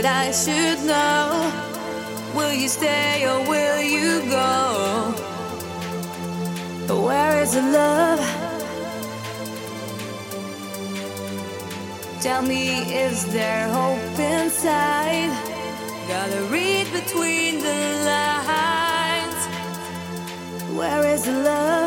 that I should know. Will you stay or will you go? Where is the love? Tell me, is there hope inside? Gotta read between the lines. Where is the love?